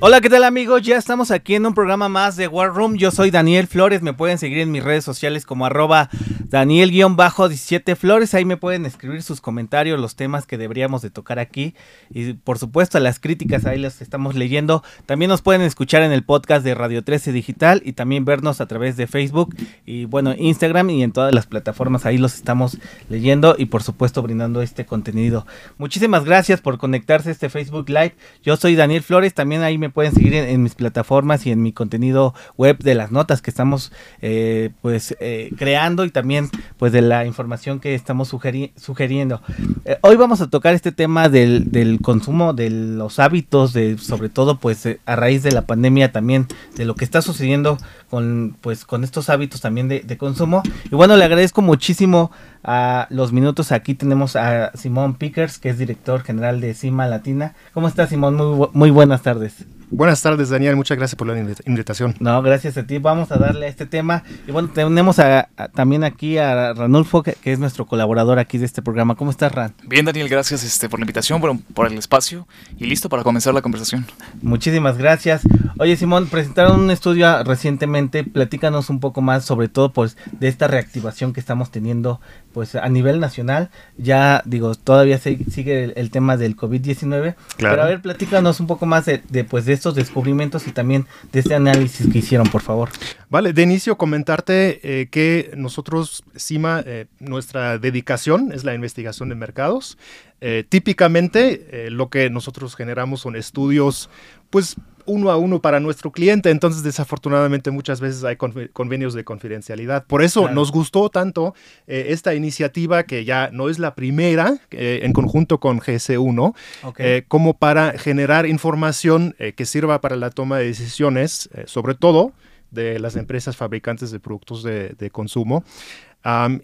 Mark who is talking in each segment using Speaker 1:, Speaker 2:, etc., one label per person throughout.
Speaker 1: Hola, ¿qué tal amigos? Ya estamos aquí en un programa más de War Room. Yo soy Daniel Flores. Me pueden seguir en mis redes sociales como arroba Daniel-17 Flores. Ahí me pueden escribir sus comentarios, los temas que deberíamos de tocar aquí. Y por supuesto las críticas ahí las estamos leyendo. También nos pueden escuchar en el podcast de Radio 13 Digital y también vernos a través de Facebook y bueno, Instagram y en todas las plataformas. Ahí los estamos leyendo y por supuesto brindando este contenido. Muchísimas gracias por conectarse a este Facebook Live. Yo soy Daniel Flores. También ahí me pueden seguir en, mis plataformas y en mi contenido web de las notas que estamos eh, pues eh, creando y también pues de la información que estamos sugiriendo. Eh, hoy vamos a tocar este tema del, del, consumo, de los hábitos, de sobre todo pues a raíz de la pandemia también de lo que está sucediendo con pues con estos hábitos también de consumo. Y bueno, le agradezco muchísimo a los minutos. Aquí tenemos a Simón Pickers, que es director general de CIMA Latina. ¿Cómo estás, Simón? Muy, muy buenas tardes.
Speaker 2: Buenas tardes, Daniel. Muchas gracias por la invitación.
Speaker 1: No, gracias a ti. Vamos a darle a este tema. Y bueno, tenemos a, también aquí a Ranulfo, que, es nuestro colaborador aquí de este programa. ¿Cómo estás, Ran?
Speaker 3: Bien, Daniel. Gracias este, por la invitación, por, por el espacio y listo para comenzar la conversación.
Speaker 1: Muchísimas gracias. Oye, Simón, presentaron un estudio recientemente. Platícanos un poco más, sobre todo, pues, de esta reactivación que estamos teniendo, pues, a nivel nacional. Ya, digo, todavía sigue el, tema del COVID-19. Claro. Pero a ver, platícanos un poco más de, de pues, de estos descubrimientos y también de este análisis que hicieron, por favor.
Speaker 2: Vale, de inicio comentarte eh, que nosotros, CIMA, eh, nuestra dedicación es la investigación de mercados. Eh, típicamente lo que nosotros generamos son estudios, pues uno a uno para nuestro cliente. Entonces, desafortunadamente, muchas veces hay convenios de confidencialidad. Por eso nos gustó tanto eh, esta iniciativa, que ya no es la primera, eh, en conjunto con GS1, eh, como para generar información que sirva para la toma de decisiones, sobre todo de las empresas fabricantes de productos de, consumo.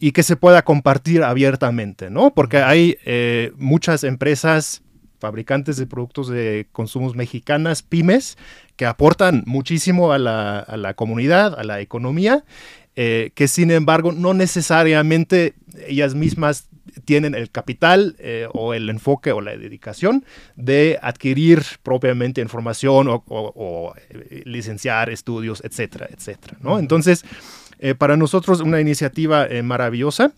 Speaker 2: y que se pueda compartir abiertamente, ¿no? Porque hay muchas empresas fabricantes de productos de consumos mexicanas, pymes, que aportan muchísimo a la, comunidad, a la economía, eh, que sin embargo no necesariamente ellas mismas tienen el capital eh, o el enfoque o la dedicación de adquirir propiamente información o, eh, licenciar estudios, etcétera, etcétera. ¿no? Entonces, para nosotros una iniciativa maravillosa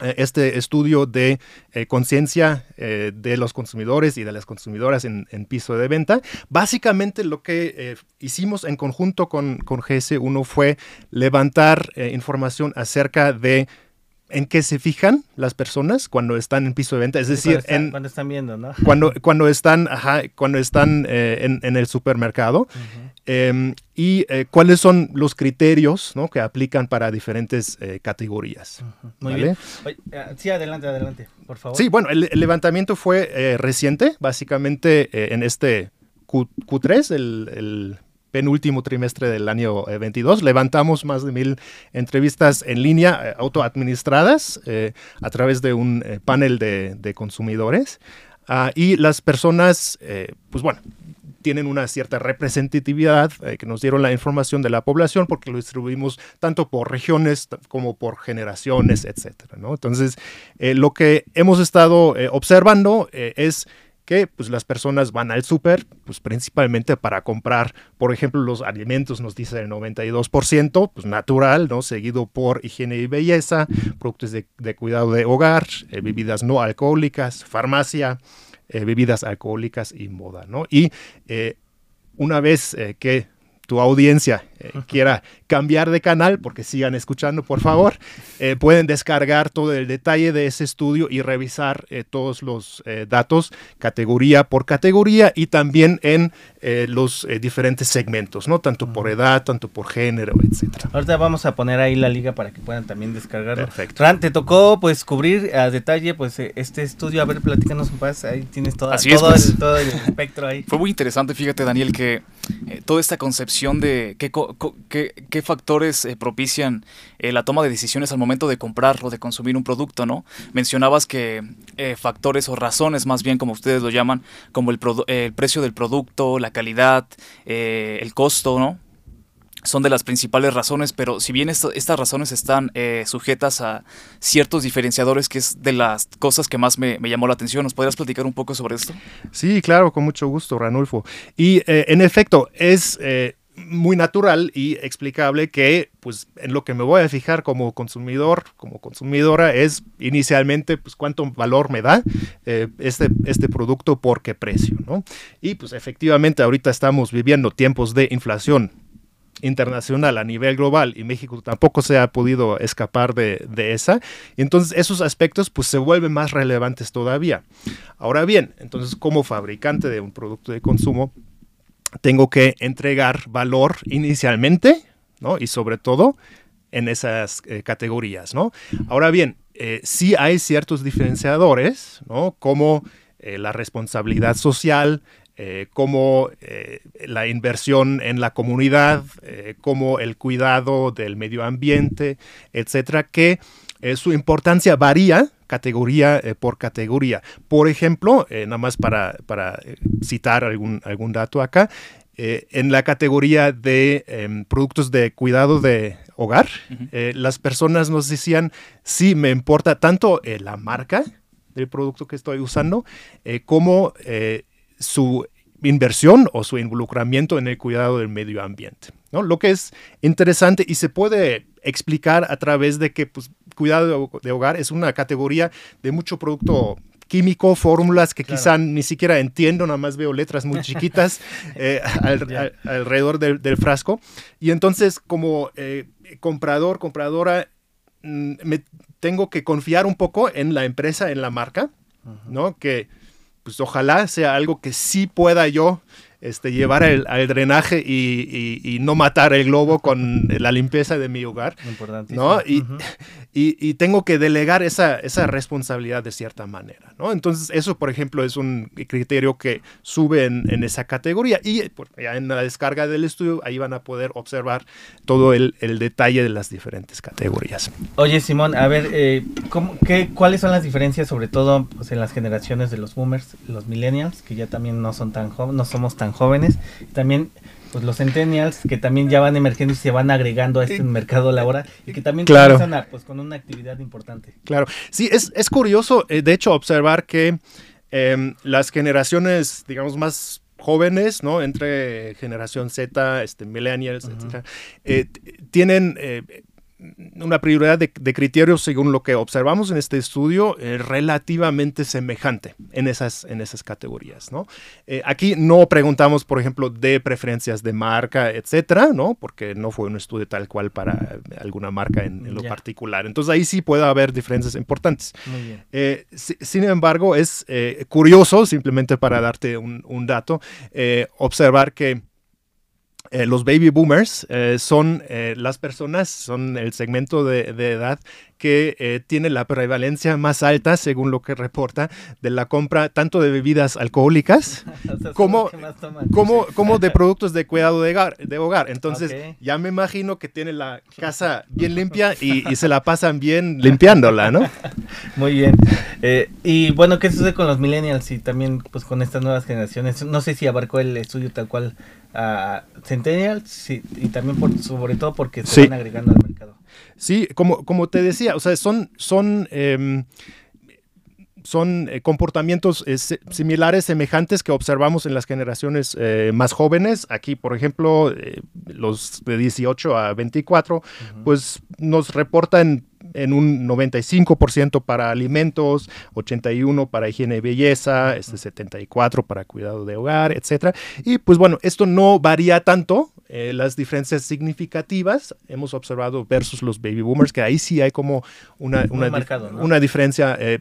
Speaker 2: este estudio de eh, conciencia eh, de los consumidores y de las consumidoras en, piso de venta. Básicamente lo que hicimos en conjunto con, con GS1 fue levantar información acerca de en qué se fijan las personas cuando están en piso de venta, es decir,
Speaker 1: cuando, cuando están viendo, ¿no?
Speaker 2: Cuando, cuando están, cuando están en, en, el supermercado. Em, y eh, cuáles son los criterios ¿no? que aplican para diferentes eh, categorías.
Speaker 1: Muy bien. Eh, sí, adelante, adelante, por favor.
Speaker 2: Sí, bueno, el, levantamiento fue reciente, básicamente en este Q, 3 el, penúltimo trimestre del año 22. Levantamos más de mil entrevistas en línea autoadministradas a través de un panel de, consumidores. Ah, y las personas, pues bueno, tienen una cierta representatividad, eh, que nos dieron la información de la población porque lo distribuimos tanto por regiones como por generaciones, etcétera, ¿no? Entonces, eh, lo que hemos estado eh, observando es que pues, las personas van al súper pues, principalmente para comprar, por ejemplo, los alimentos, nos dice el 92%, pues natural, ¿no? Seguido por higiene y belleza, productos de, de cuidado de hogar, bebidas no alcohólicas, farmacia, eh, bebidas alcohólicas y moda, ¿no? Y eh, una vez eh, que tu audiencia quiera cambiar de canal, porque sigan escuchando, por favor, pueden descargar todo el detalle de ese estudio y revisar todos los datos categoría por categoría y también en los diferentes segmentos, ¿no? Tanto por edad, tanto por género, etcétera.
Speaker 1: Ahorita vamos a poner ahí la liga para que puedan también descargarlo. Perfecto. Ran, te tocó pues cubrir a detalle pues este estudio, a ver, platícanos un poco, ahí tienes toda, todo, pues. el, todo, el, espectro ahí.
Speaker 3: Fue muy interesante, fíjate Daniel, que toda esta concepción de qué, qué, factores eh, propician eh, la toma de decisiones al momento de comprar o de consumir un producto, ¿no? Mencionabas que eh, factores o razones, más bien como ustedes lo llaman, como el, precio del producto, la calidad, el costo, ¿no? son de las principales razones, pero si bien estas razones están sujetas a ciertos diferenciadores, que es de las cosas que más me, llamó la atención, ¿nos podrías platicar un poco sobre esto?
Speaker 2: Sí, claro, con mucho gusto, Ranulfo. Y en efecto, es... muy natural y explicable que pues en lo que me voy a fijar como consumidor, como consumidora es inicialmente pues cuánto valor me da este, este producto por qué precio, ¿no? Y pues efectivamente ahorita estamos viviendo tiempos de inflación internacional a nivel global y México tampoco se ha podido escapar de, esa. Y entonces esos aspectos pues se vuelven más relevantes todavía. Ahora bien, entonces como fabricante de un producto de consumo, tengo que entregar valor inicialmente, ¿no? Y sobre todo en esas eh, categorías, ¿no? Ahora bien, eh, sí hay ciertos diferenciadores, ¿no? Como eh, la responsabilidad social, eh, como la inversión en la comunidad, como el cuidado del medio ambiente, etcétera, que su importancia varía categoría por categoría. Por ejemplo, nada más para, citar algún, algún dato acá, en la categoría de em, productos de cuidado de hogar, las personas nos decían, sí, me importa tanto la marca del producto que estoy usando, como su inversión o su involucramiento en el cuidado del medio ambiente. ¿no? Lo que es interesante y se puede explicar a través de que pues, cuidado de hogar es una categoría de mucho producto químico, fórmulas que quizá ni siquiera entiendo, nada más veo letras muy chiquitas eh, alrededor del, frasco. Y entonces como eh, comprador, compradora, mm, me tengo que confiar un poco en la empresa, en la marca, ¿no? Que pues ojalá sea algo que sí pueda yo este, llevar el, al drenaje y, no matar el globo con la limpieza de mi hogar. ¿no? Y, y, tengo que delegar esa, esa responsabilidad de cierta manera. ¿no? Entonces, eso, por ejemplo, es un criterio que sube en, esa categoría. Y ya en la descarga del estudio, ahí van a poder observar todo el, detalle de las diferentes categorías.
Speaker 1: Oye, Simón, a ver, eh, qué, ¿cuáles son las diferencias, sobre todo pues, en las generaciones de los boomers, los millennials, que ya también no son tan jóvenes, no somos tan jóvenes. También pues los centennials que también ya van emergiendo y se van agregando a este mercado laboral y que también
Speaker 2: claro.
Speaker 1: pues, con una actividad importante.
Speaker 2: Claro, sí, es, es curioso, eh, de hecho, observar que em, las generaciones, digamos, más jóvenes, ¿no? Entre generación Z, este, millennials, etcétera, eh, tienen eh, una prioridad de, criterios, según lo que observamos en este estudio, es relativamente semejante en esas, en esas categorías. ¿no? Eh, aquí no preguntamos, por ejemplo, de preferencias de marca, etcétera, ¿no? porque no fue un estudio tal cual para alguna marca en, lo particular. Entonces ahí sí puede haber diferencias importantes. Eh, sin embargo, es eh, curioso, simplemente para darte un dato, observar que eh, los baby boomers eh, son eh, las personas, son el segmento de, edad que tiene la prevalencia más alta, según lo que reporta, de la compra tanto de bebidas alcohólicas como, como, como, de productos de cuidado de hogar. De hogar. Entonces, ya me imagino que tiene la casa bien limpia y, y se la pasan bien limpiándola, ¿no?
Speaker 1: Muy bien. y bueno, ¿qué sucede con los millennials y también pues con estas nuevas generaciones? No sé si abarcó el estudio tal cual a Centennial y también por, sobre todo porque se van agregando al mercado.
Speaker 2: Sí, como, como te decía, o sea, son, son, em, son eh, comportamientos eh, similares, semejantes que observamos en las generaciones eh, más jóvenes. Aquí, por ejemplo, los de 18 a 24, pues nos reportan en un 95% para alimentos, 81% para higiene y belleza, este 74% para cuidado de hogar, etc. Y pues bueno, esto no varía tanto, eh, las diferencias significativas hemos observado versus los baby boomers, que ahí sí hay como una, una, diferencia, eh,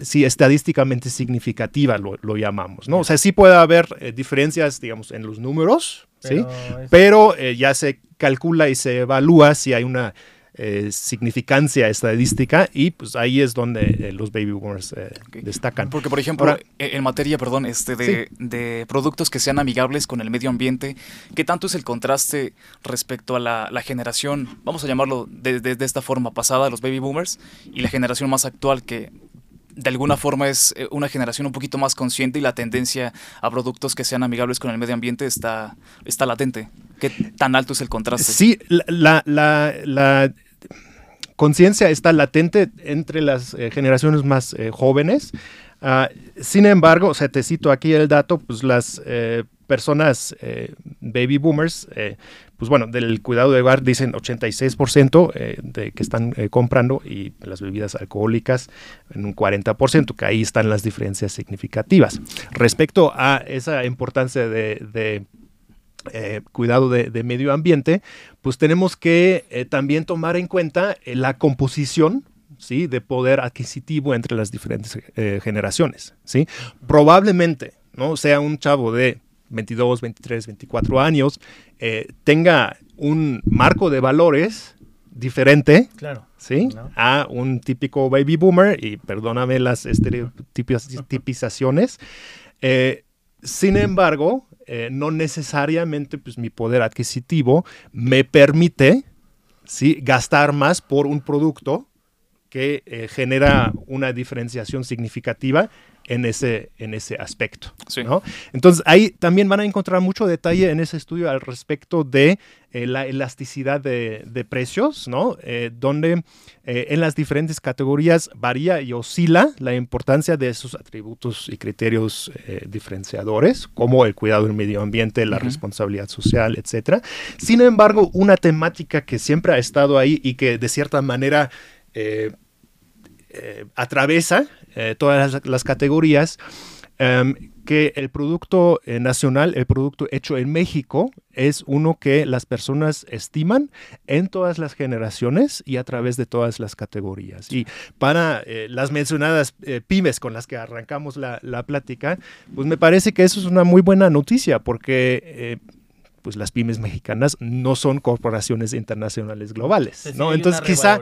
Speaker 2: sí, estadísticamente significativa, lo, llamamos, ¿no? O sea, sí puede haber eh, diferencias, digamos, en los números, ¿sí? Pero ya se calcula y se evalúa si hay una eh, significancia estadística y pues ahí es donde eh, los baby boomers eh, destacan.
Speaker 3: Porque por ejemplo, e, en materia, perdón, este de, productos que sean amigables con el medio ambiente, ¿qué tanto es el contraste respecto a la, generación, vamos a llamarlo de, de, esta forma pasada, los baby boomers, y la generación más actual que de alguna forma es eh, una generación un poquito más consciente y la tendencia a productos que sean amigables con el medio ambiente está, está latente. ¿Qué tan alto es el contraste?
Speaker 2: Sí, la, la, conciencia está latente entre las eh, generaciones más eh, jóvenes. Ah, sin embargo, o sea, te cito aquí el dato, pues las personas baby boomers pues bueno, del cuidado de hogar dicen 86% eh, de que están eh, comprando y las bebidas alcohólicas en un 40%, que ahí están las diferencias significativas. Respecto a esa importancia de, eh, cuidado de, medio ambiente, pues tenemos que también tomar en cuenta la composición ¿sí? de poder adquisitivo entre las diferentes generaciones. ¿sí? Probablemente ¿no? sea un chavo de 22, 23, 24 años, eh, tenga un marco de valores diferente
Speaker 1: claro,
Speaker 2: ¿sí? a un típico baby boomer, y perdóname las estereotipizaciones. Eh, sin embargo, eh, no necesariamente pues, mi poder adquisitivo me permite ¿sí? gastar más por un producto que genera una diferenciación significativa en ese, en ese aspecto. Entonces ahí también van a encontrar mucho detalle en ese estudio al respecto de eh, la elasticidad de, precios, ¿no? Eh, donde eh, en las diferentes categorías varía y oscila la importancia de esos atributos y criterios diferenciadores, como el cuidado del medio ambiente, la responsabilidad social, etc. Sin embargo, una temática que siempre ha estado ahí y que de cierta manera... atraviesa eh, todas las, categorías, em, que el producto eh, nacional, el producto hecho en México, es uno que las personas estiman en todas las generaciones y a través de todas las categorías. Y para eh, las mencionadas pymes con las que arrancamos la, la, plática, pues me parece que eso es una muy buena noticia porque pues las pymes mexicanas no son corporaciones internacionales globales, ¿no? Entonces quizá,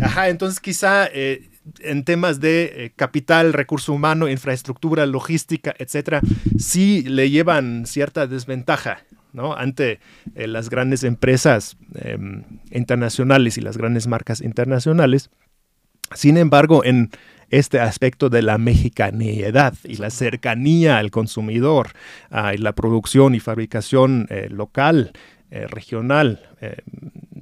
Speaker 2: ajá, entonces quizá eh, en temas de eh, capital, recurso humano, infraestructura, logística, etcétera, sí le llevan cierta desventaja, ¿no? Ante eh, las grandes empresas em, internacionales y las grandes marcas internacionales. Sin embargo, en este aspecto de la mexicanidad y la cercanía al consumidor ah, y la producción y fabricación eh, local, eh, regional eh,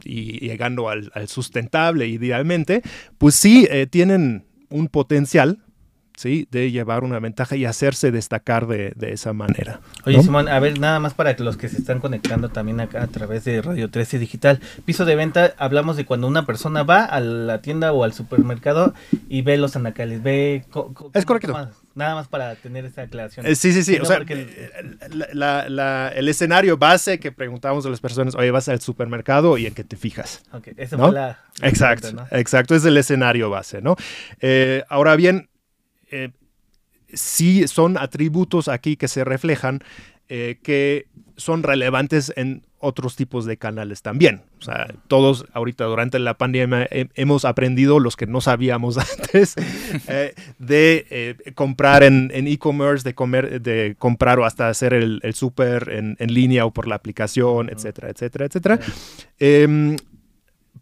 Speaker 2: y llegando al, sustentable idealmente, pues sí tienen un potencial ¿sí? De llevar una ventaja y hacerse destacar de, esa manera.
Speaker 1: Oye, Simón, a ver, nada más para los que se están conectando también acá a través de Radio 13 Digital. Piso de venta, hablamos de cuando una persona va a la tienda o al supermercado y ve los anacales, ve...
Speaker 2: Es correcto.
Speaker 1: Nada más para tener esa aclaración.
Speaker 2: Eh, sí, sí, sí. o sea, eh, el escenario base que preguntamos a las personas, oye, vas al supermercado y en qué te fijas.
Speaker 1: Ok, esa fue la...
Speaker 2: exacto, exacto, es el escenario base, ¿no? Eh, ahora bien, eh, sí son atributos aquí que se reflejan eh, que son relevantes en otros tipos de canales también. O sea, todos ahorita durante la pandemia hemos aprendido, los que no sabíamos antes, eh, de comprar en e-commerce, de, comer, de comprar o hasta hacer el, el súper en, línea o por la aplicación, etcétera, etcétera, etcétera. Em,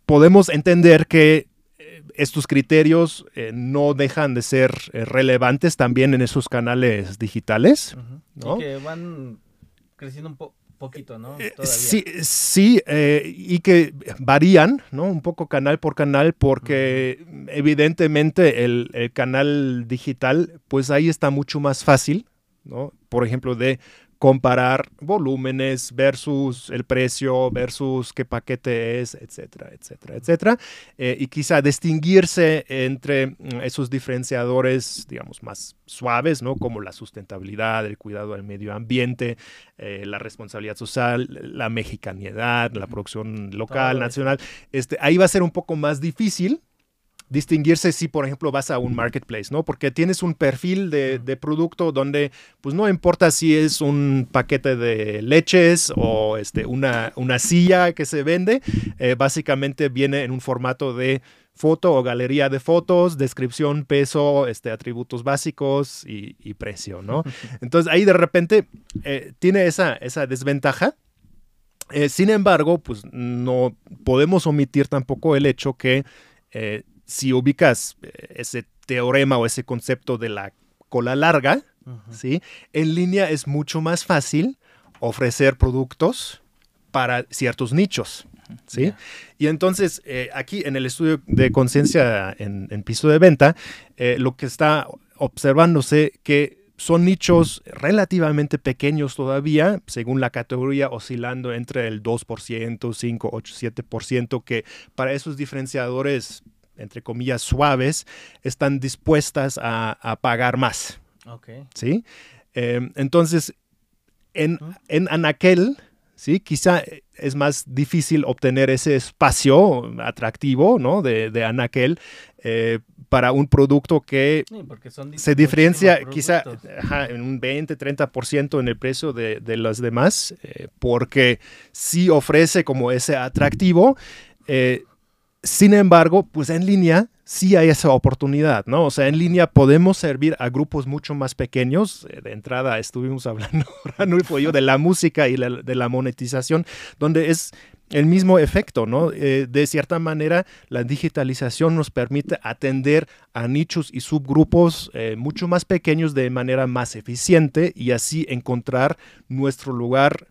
Speaker 2: podemos entender que estos criterios eh, no dejan de ser eh, relevantes también en esos canales digitales.
Speaker 1: Y que van creciendo un poquito, ¿no?
Speaker 2: Eh, sí, sí y que varían, ¿no? Un poco canal por canal, porque evidentemente el, el, canal digital, pues ahí está mucho más fácil, ¿no? Por ejemplo, de comparar volúmenes versus el precio, versus qué paquete es, etcétera, etcétera, etcétera. Eh, y quizá distinguirse entre mm, esos diferenciadores, digamos, más suaves, ¿no? Como la sustentabilidad, el cuidado del medio ambiente, eh, la responsabilidad social, la mexicanidad, la producción local, nacional. Este, ahí va a ser un poco más difícil, distinguirse si, por ejemplo, vas a un marketplace, ¿no? Porque tienes un perfil de, producto donde, pues no importa si es un paquete de leches o este, una, una silla que se vende, eh, básicamente viene en un formato de foto o galería de fotos, descripción, peso, este, atributos básicos y, precio, ¿no? Entonces ahí de repente eh, tiene esa, esa desventaja. Eh, sin embargo, pues no podemos omitir tampoco el hecho que si ubicas eh, ese teorema o ese concepto de la cola larga, ¿sí? En línea es mucho más fácil ofrecer productos para ciertos nichos. ¿Sí? Y entonces, eh, aquí en el estudio de conciencia en, piso de venta, eh, lo que está observándose que son nichos relativamente pequeños todavía, según la categoría, oscilando entre el 2%, 5, 8, 7%, que para esos diferenciadores, entre comillas, suaves, están dispuestas a, pagar más. ¿Sí? Em, entonces, en, en Anaquel, ¿sí? Quizá es más difícil obtener ese espacio atractivo, ¿no? De, de Anaquel eh, para un producto que se diferencia quizá en un 20, 30% en el precio de, de los demás, eh, porque sí ofrece como ese atractivo. Eh, sin embargo, pues en línea sí hay esa oportunidad, ¿no? O sea, en línea podemos servir a grupos mucho más pequeños. Eh, de entrada estuvimos hablando, Ranulfo y yo, de la música y de la monetización, donde es el mismo efecto, ¿no? Eh, de cierta manera, la digitalización nos permite atender a nichos y subgrupos eh, mucho más pequeños de manera más eficiente y así encontrar nuestro lugar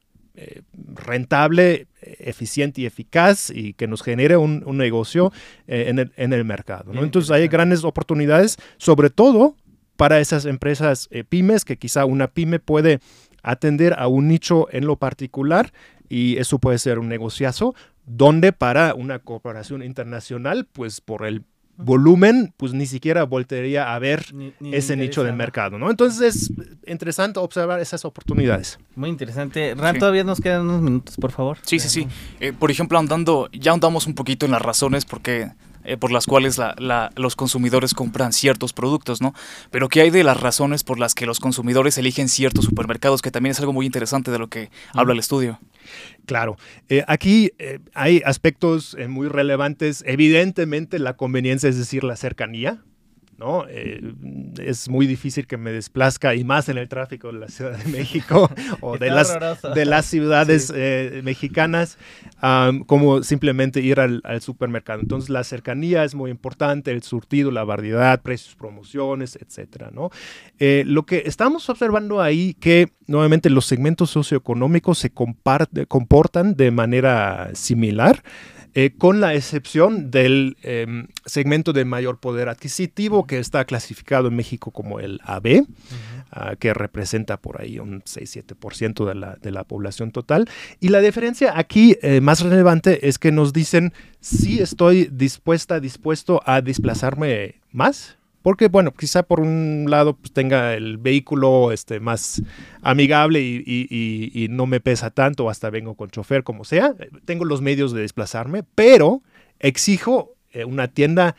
Speaker 2: rentable, eficiente y eficaz y que nos genere un, negocio eh, en, el, mercado. Entonces hay grandes oportunidades, sobre todo para esas empresas eh, pymes, que quizá una pyme puede atender a un nicho en lo particular y eso puede ser un negociazo, donde para una corporación internacional, pues por el volumen, pues ni siquiera voltearía a ver ese nicho del mercado, ¿no? Entonces es interesante observar esas oportunidades.
Speaker 1: Muy interesante. Ran, todavía nos quedan unos minutos, por favor.
Speaker 3: Sí, sí, sí. Eh, por ejemplo, andando, ya andamos un poquito en las razones porque eh, por las cuales los consumidores compran ciertos productos, ¿no? Pero ¿qué hay de las razones por las que los consumidores eligen ciertos supermercados? Que también es algo muy interesante de lo que habla el estudio.
Speaker 2: Claro, eh, aquí eh, hay aspectos muy relevantes. Evidentemente la conveniencia, es decir, la cercanía. ¿No? Eh, es muy difícil que me desplazca y más en el tráfico de la Ciudad de México o de las, de las ciudades eh, mexicanas como simplemente ir al, supermercado. Entonces la cercanía es muy importante, el surtido, la variedad, precios, promociones, etcétera, ¿no? Eh, lo que estamos observando ahí que nuevamente los segmentos socioeconómicos se comportan de manera similar. Eh, con la excepción del em, segmento de mayor poder adquisitivo que está clasificado en México como el AB, ah, que representa por ahí un 6-7% de la, de la población total. Y la diferencia aquí eh, más relevante es que nos dicen si estoy dispuesta, dispuesto a desplazarme más porque, bueno, quizá por un lado pues, tenga el vehículo este, más amigable y, no me pesa tanto, hasta vengo con chofer, como sea. Tengo los medios de desplazarme, pero exijo eh, una tienda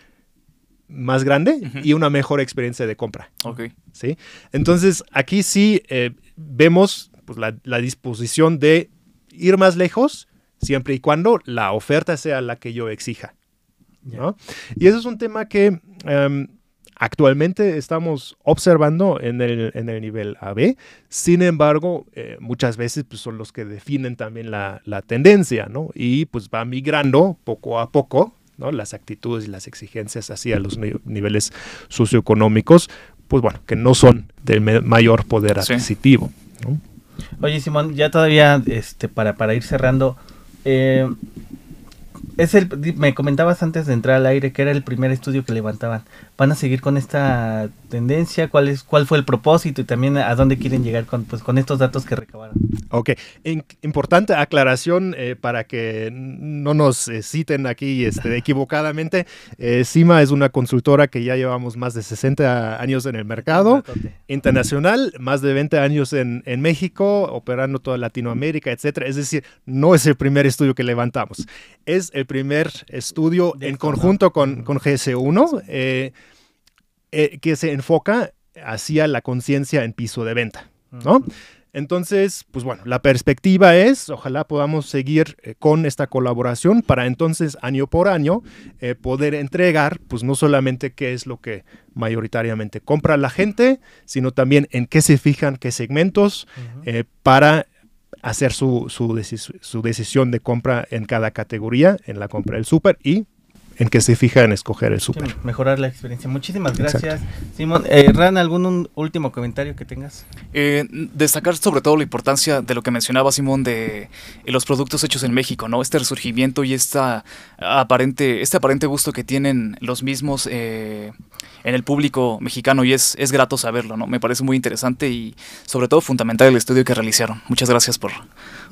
Speaker 2: más grande y una mejor experiencia de compra.
Speaker 3: Ok.
Speaker 2: ¿Sí? Entonces, aquí sí eh, vemos pues, la, disposición de ir más lejos, siempre y cuando la oferta sea la que yo exija. ¿no? Y eso es un tema que em, actualmente estamos observando en el, en el nivel AB. Sin embargo, eh, muchas veces pues, son los que definen también la, la, tendencia, ¿no? Y pues va migrando poco a poco, ¿no? Las actitudes y las exigencias hacia los niveles socioeconómicos, pues bueno, que no son del mayor poder adquisitivo.
Speaker 1: Oye, Simón, ya todavía, este, para, para ir cerrando, eh, es el, me comentabas antes de entrar al aire que era el primer estudio que levantaban. ¿Van a seguir con esta tendencia? ¿Cuál, es, cuál fue el propósito y también a dónde quieren llegar con, pues, con estos datos que recabaron?
Speaker 2: Ok, importante aclaración eh, para que no nos eh, citen aquí este, equivocadamente. Eh, CIMA es una consultora que ya llevamos más de 60 años en el mercado internacional, más de 20 años en, en México, operando toda Latinoamérica, etcétera. Es decir, no es el primer estudio que levantamos. Es el primer estudio en conjunto con, con GS1 eh, eh, que se enfoca hacia la conciencia en piso de venta, ¿no? Entonces, pues bueno, la perspectiva es, ojalá podamos seguir eh, con esta colaboración para entonces año por año poder entregar, pues no solamente qué es lo que mayoritariamente compra la gente, sino también en qué se fijan, qué segmentos, para hacer su, su, decisión de compra en cada categoría, en la compra del súper y en que se fija en escoger el súper.
Speaker 1: mejorar la experiencia. Muchísimas gracias, Simón. Eh, Ran, ¿algún último comentario que tengas?
Speaker 3: Eh, destacar sobre todo la importancia de lo que mencionaba Simón de los productos hechos en México, ¿no? Este resurgimiento y esta aparente, este aparente gusto que tienen los mismos en el público mexicano y es, es grato saberlo, ¿no? Me parece muy interesante y sobre todo fundamental el estudio que realizaron. Muchas gracias por,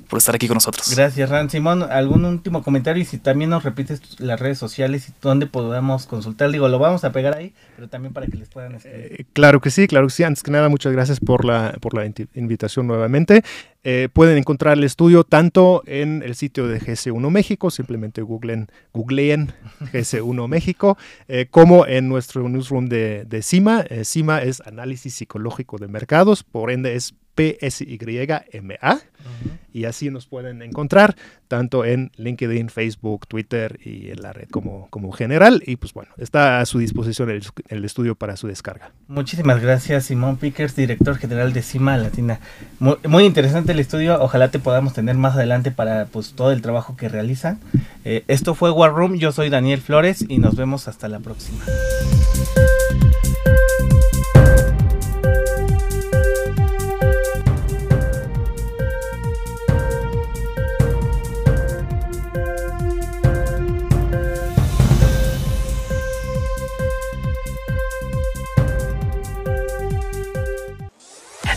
Speaker 3: por estar aquí con nosotros.
Speaker 1: Gracias, Ran. Simón, ¿algún último comentario? Y si también nos repites las redes sociales y dónde podamos consultar, digo, lo vamos a pegar ahí, pero también para que les puedan escribir.
Speaker 2: Eh, claro que sí, claro que sí. Antes que nada, muchas gracias por la, por la invitación nuevamente. Eh, pueden encontrar el estudio tanto en el sitio de GS1 México, simplemente googleen, googleen GS1 México, eh, como en nuestro newsroom de, de CIMA. CIMA es Análisis Psicológico de Mercados, por ende es PSYMA. Y así nos pueden encontrar tanto en LinkedIn, Facebook, Twitter y en la red como, como general. Y pues bueno, está a su disposición el, estudio para su descarga.
Speaker 1: Muchísimas gracias, Simón Pickers, director general de CIMA Latina. Muy, interesante el estudio. Ojalá te podamos tener más adelante para pues todo el trabajo que realizan. Eh, esto fue War Room. Yo soy Daniel Flores y nos vemos hasta la próxima.